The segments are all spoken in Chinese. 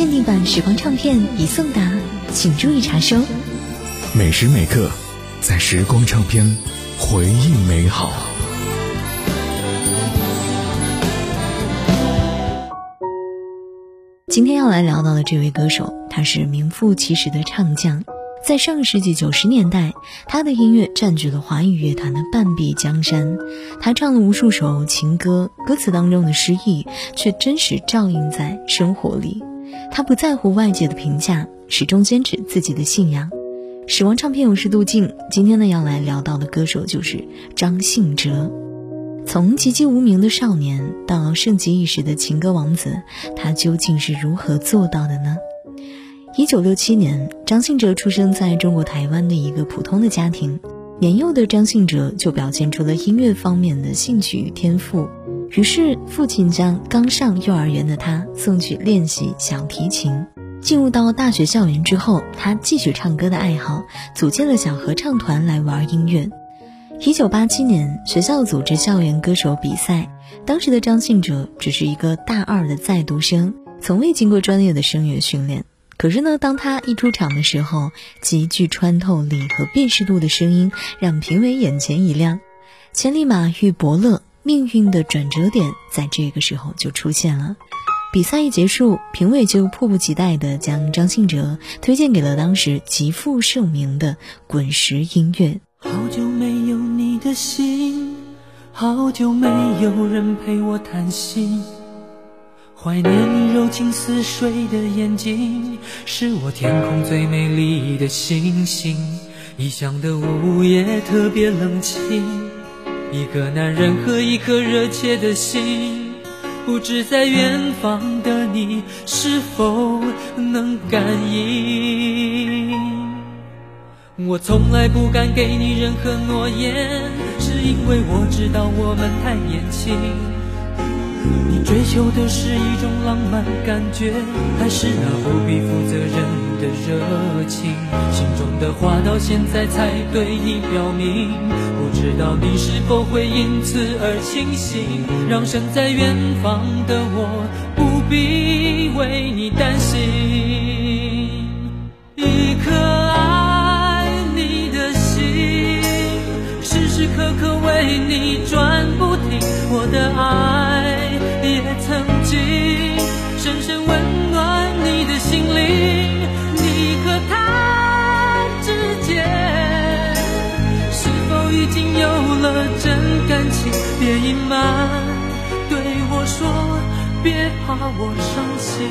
限定版时光唱片已送达，请注意查收。每时每刻，在时光唱片，回忆美好。今天要来聊到的这位歌手，他是名副其实的唱将。在上世纪九十年代，他的音乐占据了华语乐坛的半壁江山。他唱了无数首情歌，歌词当中的诗意却真实照映在生活里。他不在乎外界的评价，始终坚持自己的信仰。死亡唱片，我是杜静。今天呢，要来聊到的歌手就是张信哲。从籍籍无名的少年到盛极一时的情歌王子，他究竟是如何做到的呢？一九六七年，张信哲出生在中国台湾的一个普通的家庭。年幼的张信哲就表现出了音乐方面的兴趣与天赋，于是父亲将刚上幼儿园的他送去练习小提琴。进入到大学校园之后，他继续唱歌的爱好，组建了小合唱团来玩音乐。一九八七年，学校组织校园歌手比赛，当时的张信哲只是一个大二的在读生，从未经过专业的声乐训练。可是呢，当他一出场的时候，极具穿透力和辨识度的声音让评委眼前一亮。千里马遇伯乐，命运的转折点在这个时候就出现了。比赛一结束，评委就迫不及待地将张信哲推荐给了当时极负盛名的滚石音乐。好久没有你的心，好久没有人陪我谈心。怀念你柔情似水的眼睛，是我天空最美丽的星星。异乡的午夜特别冷清，一个男人和一颗热切的心，不知在远方的你是否能感应。我从来不敢给你任何诺言，是因为我知道我们太年轻。你追求的是一种浪漫感觉，还是那不必负责任的热情？心中的话到现在才对你表明，不知道你是否会因此而清醒，让身在远方的我不必为你担心。一颗爱怕我伤心。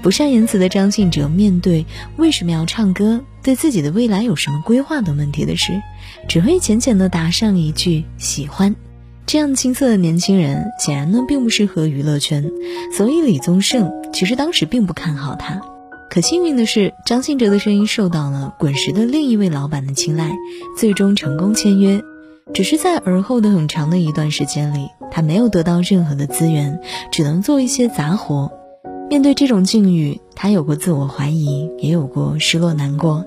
不善言辞的张信哲面对为什么要唱歌、对自己的未来有什么规划等问题的时，只会浅浅的答上一句“喜欢”。这样青涩的年轻人，显然呢并不适合娱乐圈，所以李宗盛其实当时并不看好他。可幸运的是，张信哲的声音受到了滚石的另一位老板的青睐，最终成功签约。只是在而后的很长的一段时间里，他没有得到任何的资源，只能做一些杂活。面对这种境遇，他有过自我怀疑，也有过失落难过，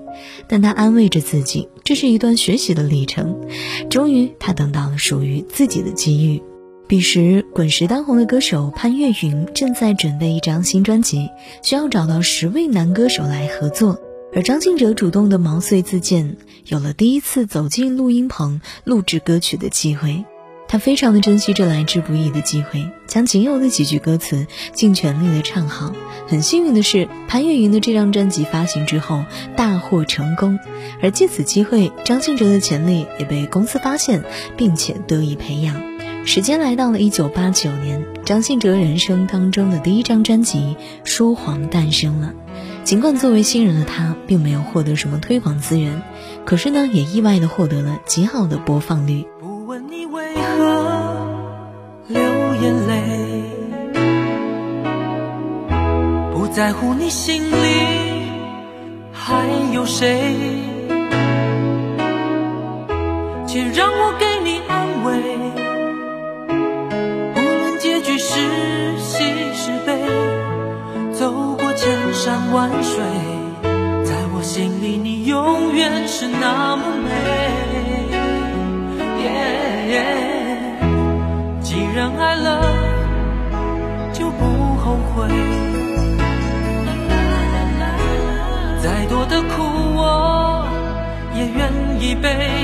但他安慰着自己，这是一段学习的历程。终于，他等到了属于自己的机遇。彼时，滚石当红的歌手潘越云正在准备一张新专辑，需要找到十位男歌手来合作，而张信哲主动的毛遂自荐，有了第一次走进录音棚录制歌曲的机会。他非常的珍惜这来之不易的机会，将仅有的几句歌词尽全力的唱好。很幸运的是，潘越云的这张专辑发行之后大获成功，而借此机会，张信哲的潜力也被公司发现，并且得以培养。时间来到了一九八九年，张信哲人生当中的第一张专辑《说谎》诞生了。尽管作为新人的他并没有获得什么推广资源，可是呢，也意外的获得了极好的播放率。在乎你心里还有谁，请让我给你安慰。无论结局是喜是悲，走过千山万水，在我心里你永远是那么美。既然爱了，就不后悔。一杯。